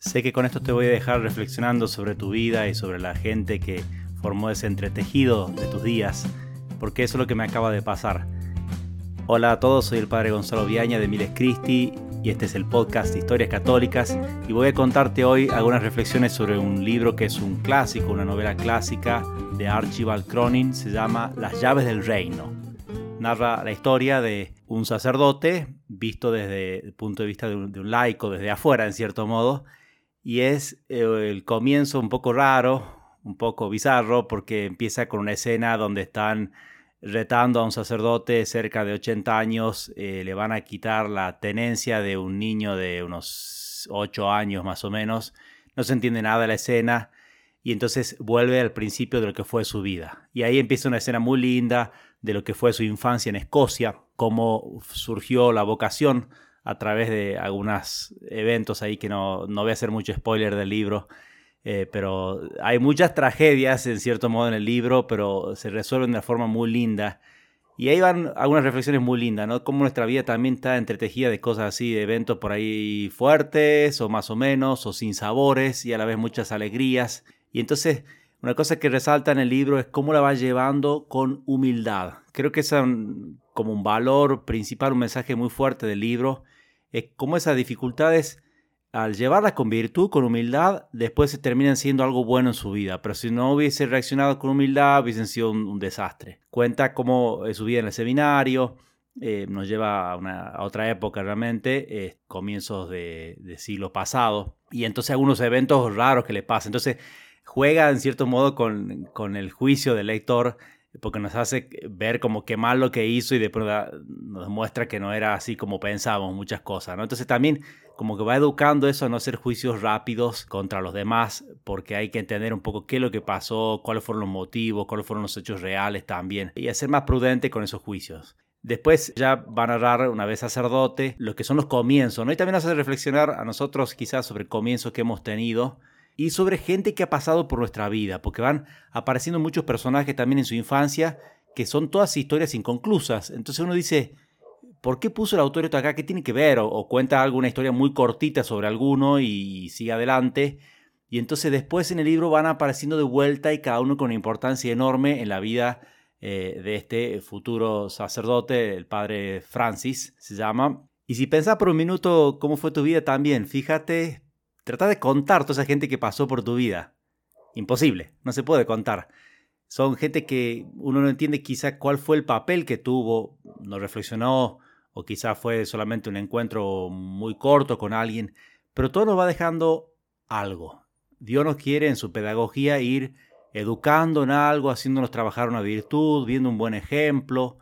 Sé que con esto te voy a dejar reflexionando sobre tu vida y sobre la gente que formó ese entretejido de tus días, porque eso es lo que me acaba de pasar. Hola a todos, soy el Padre Gonzalo Viaña de Miles Cristi y este es el podcast Historias Católicas y voy a contarte hoy algunas reflexiones sobre un libro que es un clásico, una novela clásica de Archibald Cronin, se llama Las llaves del reino. Narra la historia de un sacerdote visto desde el punto de vista de un laico, desde afuera en cierto modo, y es eh, el comienzo un poco raro, un poco bizarro, porque empieza con una escena donde están retando a un sacerdote cerca de 80 años, eh, le van a quitar la tenencia de un niño de unos 8 años más o menos, no se entiende nada de la escena y entonces vuelve al principio de lo que fue su vida. Y ahí empieza una escena muy linda de lo que fue su infancia en Escocia, cómo surgió la vocación a través de algunos eventos ahí que no, no voy a hacer mucho spoiler del libro, eh, pero hay muchas tragedias en cierto modo en el libro, pero se resuelven de una forma muy linda. Y ahí van algunas reflexiones muy lindas, ¿no? Cómo nuestra vida también está entretejida de cosas así, de eventos por ahí fuertes o más o menos, o sin sabores y a la vez muchas alegrías. Y entonces, una cosa que resalta en el libro es cómo la va llevando con humildad. Creo que es como un valor principal, un mensaje muy fuerte del libro, es cómo esas dificultades, al llevarlas con virtud, con humildad, después se terminan siendo algo bueno en su vida. Pero si no hubiese reaccionado con humildad, hubiesen sido un, desastre. Cuenta cómo es su vida en el seminario, eh, nos lleva a, otra época realmente, eh, comienzos de, siglo pasado, y entonces algunos eventos raros que le pasan. Entonces juega en cierto modo con, con el juicio del lector porque nos hace ver como qué mal lo que hizo y después nos muestra que no era así como pensábamos muchas cosas, ¿no? Entonces también como que va educando eso a no hacer juicios rápidos contra los demás, porque hay que entender un poco qué es lo que pasó, cuáles fueron los motivos, cuáles fueron los hechos reales también, y ser más prudente con esos juicios. Después ya va a narrar, una vez sacerdote, lo que son los comienzos, ¿no? Y también hace reflexionar a nosotros quizás sobre comienzos que hemos tenido, y sobre gente que ha pasado por nuestra vida, porque van apareciendo muchos personajes también en su infancia que son todas historias inconclusas. Entonces uno dice, ¿por qué puso el autor esto acá? ¿Qué tiene que ver? O, cuenta alguna historia muy cortita sobre alguno y, sigue adelante. Y entonces después en el libro van apareciendo de vuelta y cada uno con una importancia enorme en la vida eh, de este futuro sacerdote, el padre Francis se llama. Y si pensás por un minuto cómo fue tu vida también, fíjate Trata de contar toda esa gente que pasó por tu vida. Imposible, no se puede contar. Son gente que uno no entiende quizá cuál fue el papel que tuvo, no reflexionó o quizá fue solamente un encuentro muy corto con alguien, pero todo nos va dejando algo. Dios nos quiere en su pedagogía ir educando en algo, haciéndonos trabajar una virtud, viendo un buen ejemplo,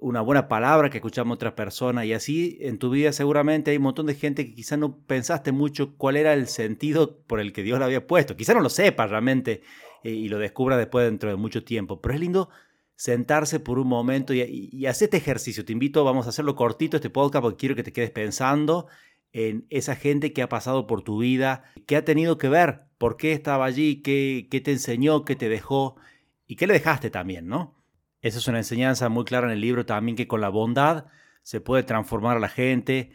una buena palabra que escuchamos otras personas y así en tu vida seguramente hay un montón de gente que quizás no pensaste mucho cuál era el sentido por el que Dios la había puesto. Quizás no lo sepas realmente eh, y lo descubra después dentro de mucho tiempo, pero es lindo sentarse por un momento y, hacer este ejercicio. Te invito, vamos a hacerlo cortito este podcast porque quiero que te quedes pensando en esa gente que ha pasado por tu vida, qué ha tenido que ver, por qué estaba allí, qué, qué te enseñó, qué te dejó y qué le dejaste también, ¿no? Esa es una enseñanza muy clara en el libro también que con la bondad se puede transformar a la gente,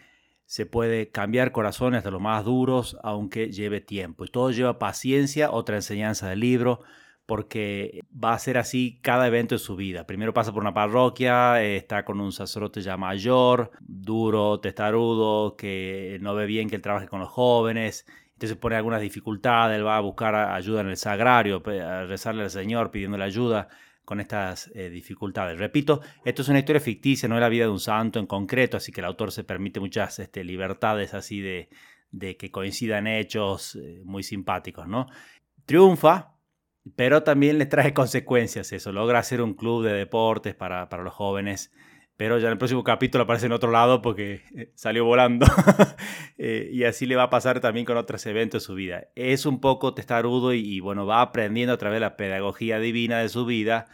se puede cambiar corazones de los más duros, aunque lleve tiempo. Y todo lleva paciencia, otra enseñanza del libro, porque va a ser así cada evento de su vida. Primero pasa por una parroquia, está con un sacerdote ya mayor, duro, testarudo, que no ve bien que él trabaje con los jóvenes, entonces pone algunas dificultades, él va a buscar ayuda en el sagrario, rezarle al Señor pidiéndole ayuda con estas eh, dificultades. Repito, esto es una historia ficticia, no es la vida de un santo en concreto, así que el autor se permite muchas este, libertades así de, de, que coincidan hechos eh, muy simpáticos, ¿no? Triunfa, pero también le trae consecuencias eso, logra hacer un club de deportes para, para los jóvenes pero ya en el próximo capítulo aparece en otro lado porque eh, salió volando. Eh, y así le va a pasar también con otros eventos de su vida. Es un poco testarudo y, bueno, va aprendiendo a través de la pedagogía divina de su vida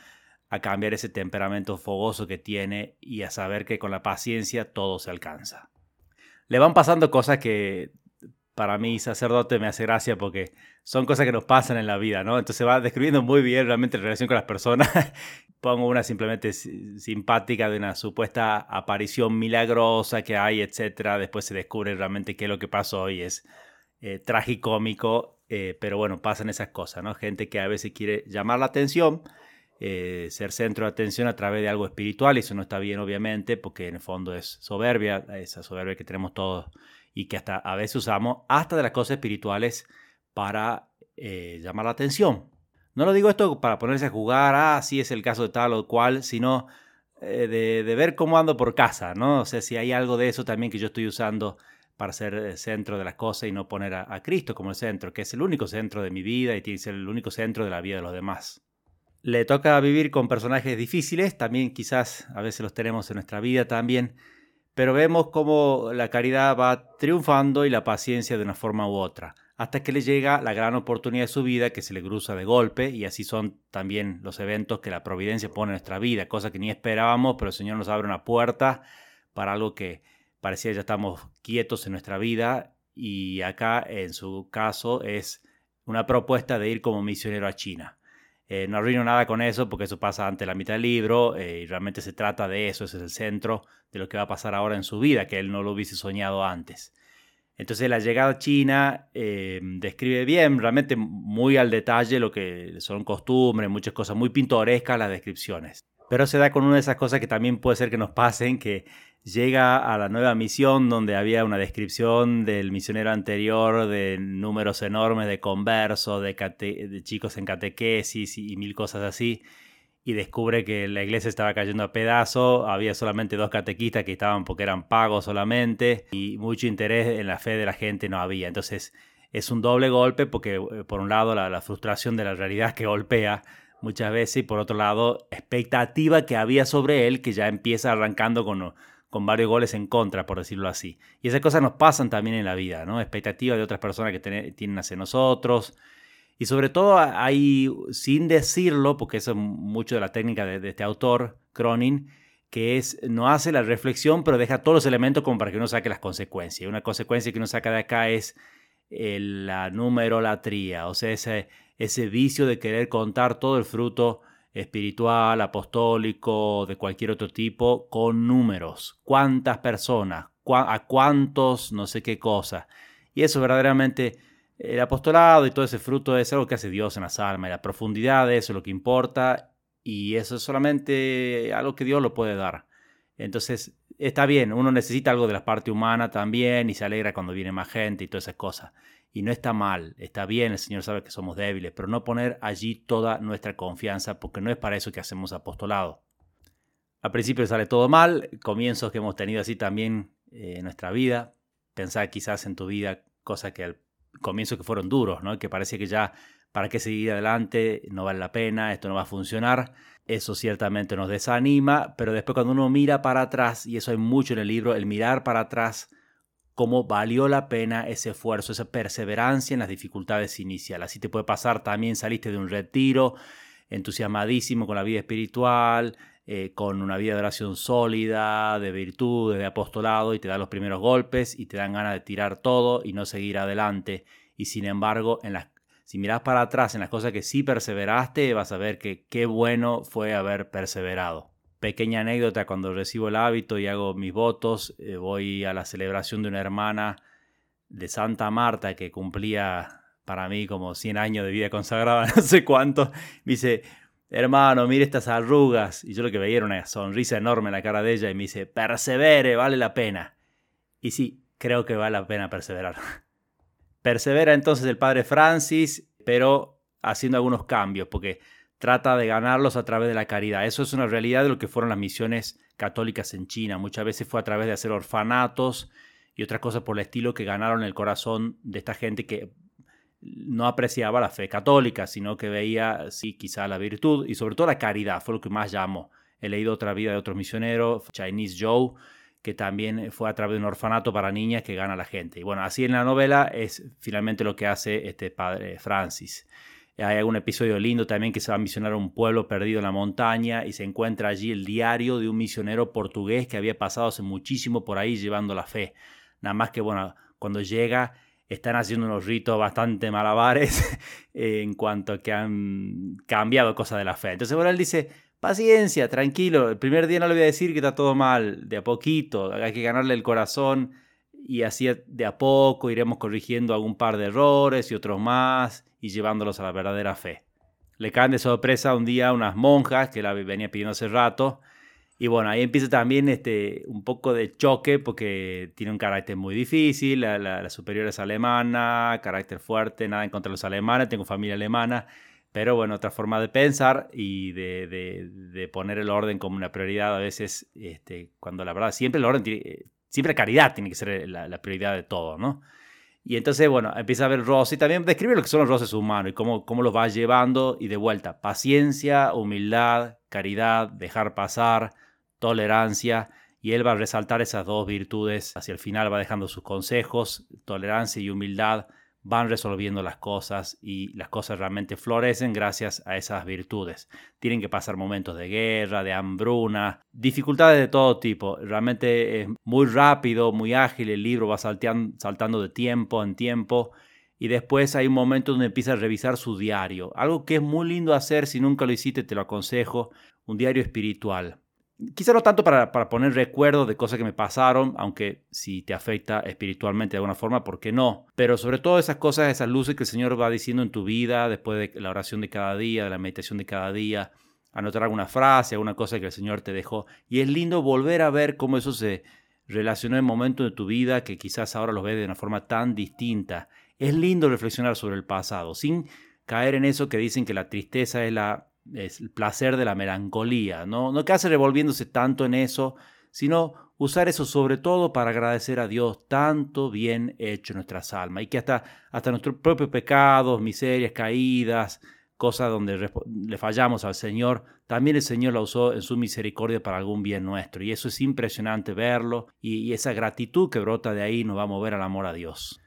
a cambiar ese temperamento fogoso que tiene y a saber que con la paciencia todo se alcanza. Le van pasando cosas que para mí sacerdote me hace gracia porque son cosas que nos pasan en la vida, ¿no? Entonces va describiendo muy bien realmente la relación con las personas. Pongo una simplemente simpática de una supuesta aparición milagrosa que hay, etcétera. Después se descubre realmente qué es lo que pasó y es, eh, tragicómico, eh, pero bueno, pasan esas cosas, ¿no? Gente que a veces quiere llamar la atención, eh, ser centro de atención a través de algo espiritual, y eso no está bien, obviamente, porque en el fondo es soberbia, esa soberbia que tenemos todos y que hasta a veces usamos hasta de las cosas espirituales para llamar la atención. No lo digo esto para ponerse a jugar, ah, sí es el caso de tal o cual, sino de, de, ver cómo ando por casa, ¿no? O sea, si hay algo de eso también que yo estoy usando para ser el centro de las cosas y no poner a, Cristo como el centro, que es el único centro de mi vida y tiene que ser el único centro de la vida de los demás. Le toca vivir con personajes difíciles, también quizás a veces los tenemos en nuestra vida también, pero vemos cómo la caridad va triunfando y la paciencia de una forma u otra, hasta que le llega la gran oportunidad de su vida que se le cruza de golpe y así son también los eventos que la providencia pone en nuestra vida, cosa que ni esperábamos, pero el Señor nos abre una puerta para algo que parecía ya estamos quietos en nuestra vida y acá en su caso es una propuesta de ir como misionero a China. Eh, no arruino nada con eso porque eso pasa ante la mitad del libro eh, y realmente se trata de eso, ese es el centro de lo que va a pasar ahora en su vida, que él no lo hubiese soñado antes. Entonces la llegada China eh, describe bien, realmente muy al detalle lo que son costumbres, muchas cosas muy pintorescas las descripciones. Pero se da con una de esas cosas que también puede ser que nos pasen, que llega a la nueva misión donde había una descripción del misionero anterior de números enormes de conversos, de, chicos en catequesis y, mil cosas así, y descubre que la iglesia estaba cayendo a pedazos, había solamente dos catequistas que estaban porque eran pagos solamente, y mucho interés en la fe de la gente no había. Entonces es un doble golpe porque eh, por un lado la, frustración de la realidad que golpea, muchas veces y por otro lado expectativa que había sobre él que ya empieza arrancando con con varios goles en contra, por decirlo así. Y esas cosas nos pasan también en la vida, ¿no? Expectativas de otras personas que tienen hacia nosotros. Y sobre todo hay, sin decirlo, porque eso es mucho de la técnica de, este autor, Cronin, que es, no hace la reflexión, pero deja todos los elementos como para que uno saque las consecuencias. Una consecuencia que uno saca de acá es la numerolatría, o sea, ese, ese vicio de querer contar todo el fruto espiritual, apostólico, de cualquier otro tipo, con números. ¿Cuántas personas? ¿A cuántos? No sé qué cosa. Y eso verdaderamente, el apostolado y todo ese fruto es algo que hace Dios en las almas. Y la profundidad de eso es lo que importa. Y eso es solamente algo que Dios lo puede dar. Entonces, está bien, uno necesita algo de la parte humana también y se alegra cuando viene más gente y todas esas cosas. Y no está mal, está bien, el Señor sabe que somos débiles, pero no poner allí toda nuestra confianza, porque no es para eso que hacemos apostolado. Al principio sale todo mal, comienzos que hemos tenido así también eh, en nuestra vida. Pensar quizás en tu vida cosas que al comienzo que fueron duros, ¿no? que parece que ya para qué seguir adelante, no vale la pena, esto no va a funcionar. Eso ciertamente nos desanima, pero después cuando uno mira para atrás, y eso hay mucho en el libro, el mirar para atrás cómo valió la pena ese esfuerzo, esa perseverancia en las dificultades iniciales. Así te puede pasar también, saliste de un retiro entusiasmadísimo con la vida espiritual, eh, con una vida de oración sólida, de virtud, de apostolado, y te dan los primeros golpes y te dan ganas de tirar todo y no seguir adelante. Y sin embargo, si miras para atrás en las cosas que sí perseveraste, vas a ver que qué bueno fue haber perseverado pequeña anécdota, cuando recibo el hábito y hago mis votos, eh, voy a la celebración de una hermana de Santa Marta que cumplía para mí como 100 años de vida consagrada, no sé cuánto. Me dice, hermano, mire estas arrugas. Y yo lo que veía era una sonrisa enorme en la cara de ella y me dice, persevere, vale la pena. Y sí, creo que vale la pena perseverar. Persevera entonces el padre Francis, pero haciendo algunos cambios, porque trata de ganarlos a través de la caridad. Eso es una realidad de lo que fueron las misiones católicas en China. Muchas veces fue a través de hacer orfanatos y otras cosas por el estilo que ganaron el corazón de esta gente que no apreciaba la fe católica, sino que veía, sí, quizá la virtud y sobre todo la caridad, fue lo que más llamó. He leído otra vida de otros misioneros, Chinese Joe, que también fue a través de un orfanato para niñas que gana la gente. Y bueno, así en la novela es finalmente lo que hace este padre Francis. Hay algún episodio lindo también que se va a misionar a un pueblo perdido en la montaña y se encuentra allí el diario de un misionero portugués que había pasado hace muchísimo por ahí llevando la fe. Nada más que, bueno, cuando llega están haciendo unos ritos bastante malabares en cuanto a que han cambiado cosas de la fe. Entonces, bueno, él dice, paciencia, tranquilo, el primer día no le voy a decir que está todo mal, de a poquito, hay que ganarle el corazón y así de a poco iremos corrigiendo algún par de errores y otros más y llevándolos a la verdadera fe. Le caen de sorpresa un día unas monjas que la venía pidiendo hace rato y bueno, ahí empieza también este, un poco de choque porque tiene un carácter muy difícil, la, superior es alemana, carácter fuerte, nada en contra de los alemanes, tengo familia alemana, pero bueno, otra forma de pensar y de, poner el orden como una prioridad a veces, este, cuando la verdad siempre el orden, tiene, siempre caridad tiene que ser la, prioridad de todo, ¿no? Y entonces, bueno, empieza a ver roces y también describe lo que son los roces humanos y cómo, cómo los va llevando y de vuelta. Paciencia, humildad, caridad, dejar pasar, tolerancia. Y él va a resaltar esas dos virtudes. Hacia el final va dejando sus consejos, tolerancia y humildad van resolviendo las cosas y las cosas realmente florecen gracias a esas virtudes. Tienen que pasar momentos de guerra, de hambruna, dificultades de todo tipo. Realmente es muy rápido, muy ágil, el libro va saltando de tiempo en tiempo y después hay un momento donde empieza a revisar su diario. Algo que es muy lindo hacer, si nunca lo hiciste te lo aconsejo, un diario espiritual. Quizá no tanto para, poner recuerdo de cosas que me pasaron, aunque si te afecta espiritualmente de alguna forma, ¿por qué no? Pero sobre todo esas cosas, esas luces que el Señor va diciendo en tu vida, después de la oración de cada día, de la meditación de cada día, anotar alguna frase, alguna cosa que el Señor te dejó. Y es lindo volver a ver cómo eso se relacionó en momentos de tu vida que quizás ahora los ves de una forma tan distinta. Es lindo reflexionar sobre el pasado, sin caer en eso que dicen que la tristeza es la es el placer de la melancolía, ¿no? No quedarse revolviéndose tanto en eso, sino usar eso sobre todo para agradecer a Dios tanto bien hecho en nuestras almas y que hasta, hasta nuestros propios pecados, miserias, caídas, cosas donde le fallamos al Señor, también el Señor la usó en su misericordia para algún bien nuestro. Y eso es impresionante verlo y, y esa gratitud que brota de ahí nos va a mover al amor a Dios.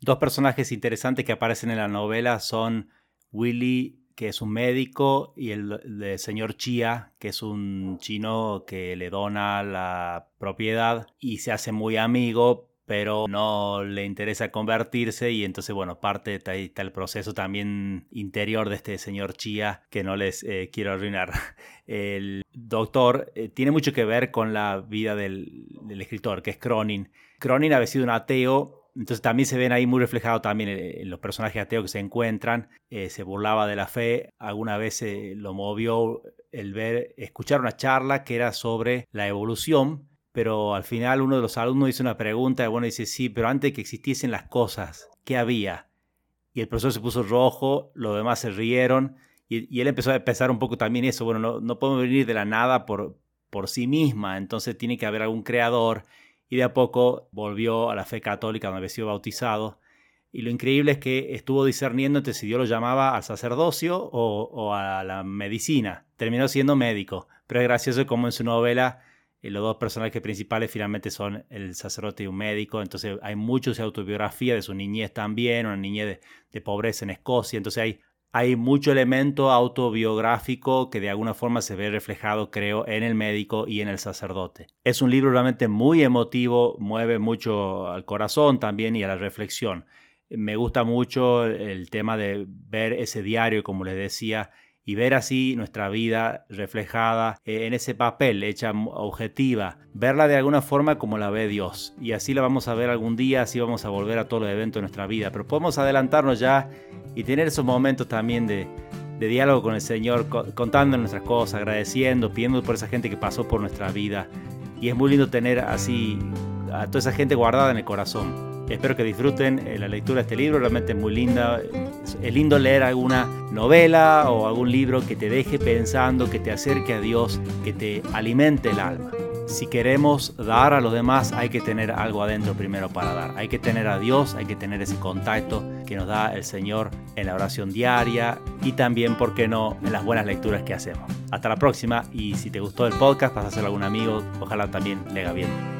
Dos personajes interesantes que aparecen en la novela son Willy que es un médico, y el, señor Chia, que es un chino que le dona la propiedad y se hace muy amigo, pero no le interesa convertirse y entonces, bueno, parte ahí está el proceso también interior de este señor Chia que no les eh, quiero arruinar. El doctor eh, tiene mucho que ver con la vida del, del escritor, que es Cronin. Cronin había sido un ateo entonces también se ven ahí muy reflejados también en, los personajes ateos que se encuentran. Eh, se burlaba de la fe. Alguna vez lo movió el ver, escuchar una charla que era sobre la evolución. Pero al final uno de los alumnos hizo una pregunta y bueno, dice, sí, pero antes que existiesen las cosas, ¿qué había? Y el profesor se puso rojo, los demás se rieron y, él empezó a pensar un poco también eso, bueno, no, no podemos venir de la nada por, por sí misma, entonces tiene que haber algún creador y de a poco volvió a la fe católica donde había sido bautizado. Y lo increíble es que estuvo discerniendo entre si Dios lo llamaba al sacerdocio o, a la medicina. Terminó siendo médico, pero es gracioso como en su novela eh, los dos personajes principales finalmente son el sacerdote y un médico, entonces hay mucho de autobiografía de su niñez también, una niñez de, de pobreza en Escocia, entonces hay hay mucho elemento autobiográfico que de alguna forma se ve reflejado, creo, en el médico y en el sacerdote. Es un libro realmente muy emotivo, mueve mucho al corazón también y a la reflexión. Me gusta mucho el tema de ver ese diario, como les decía, y ver así nuestra vida reflejada en ese papel, hecha objetiva, verla de alguna forma como la ve Dios. Y así la vamos a ver algún día, así vamos a volver a todos los eventos de nuestra vida. Pero podemos adelantarnos ya y tener esos momentos también de, diálogo con el Señor, contando nuestras cosas, agradeciendo, pidiendo por esa gente que pasó por nuestra vida. Y es muy lindo tener así a toda esa gente guardada en el corazón. Espero que disfruten eh, la lectura de este libro, realmente es muy linda. Es lindo leer alguna novela o algún libro que te deje pensando, que te acerque a Dios, que te alimente el alma. Si queremos dar a los demás, hay que tener algo adentro primero para dar. Hay que tener a Dios, hay que tener ese contacto que nos da el Señor en la oración diaria y también, ¿por qué no?, en las buenas lecturas que hacemos. Hasta la próxima y si te gustó el podcast, pasáselo a algún amigo, ojalá también le bien.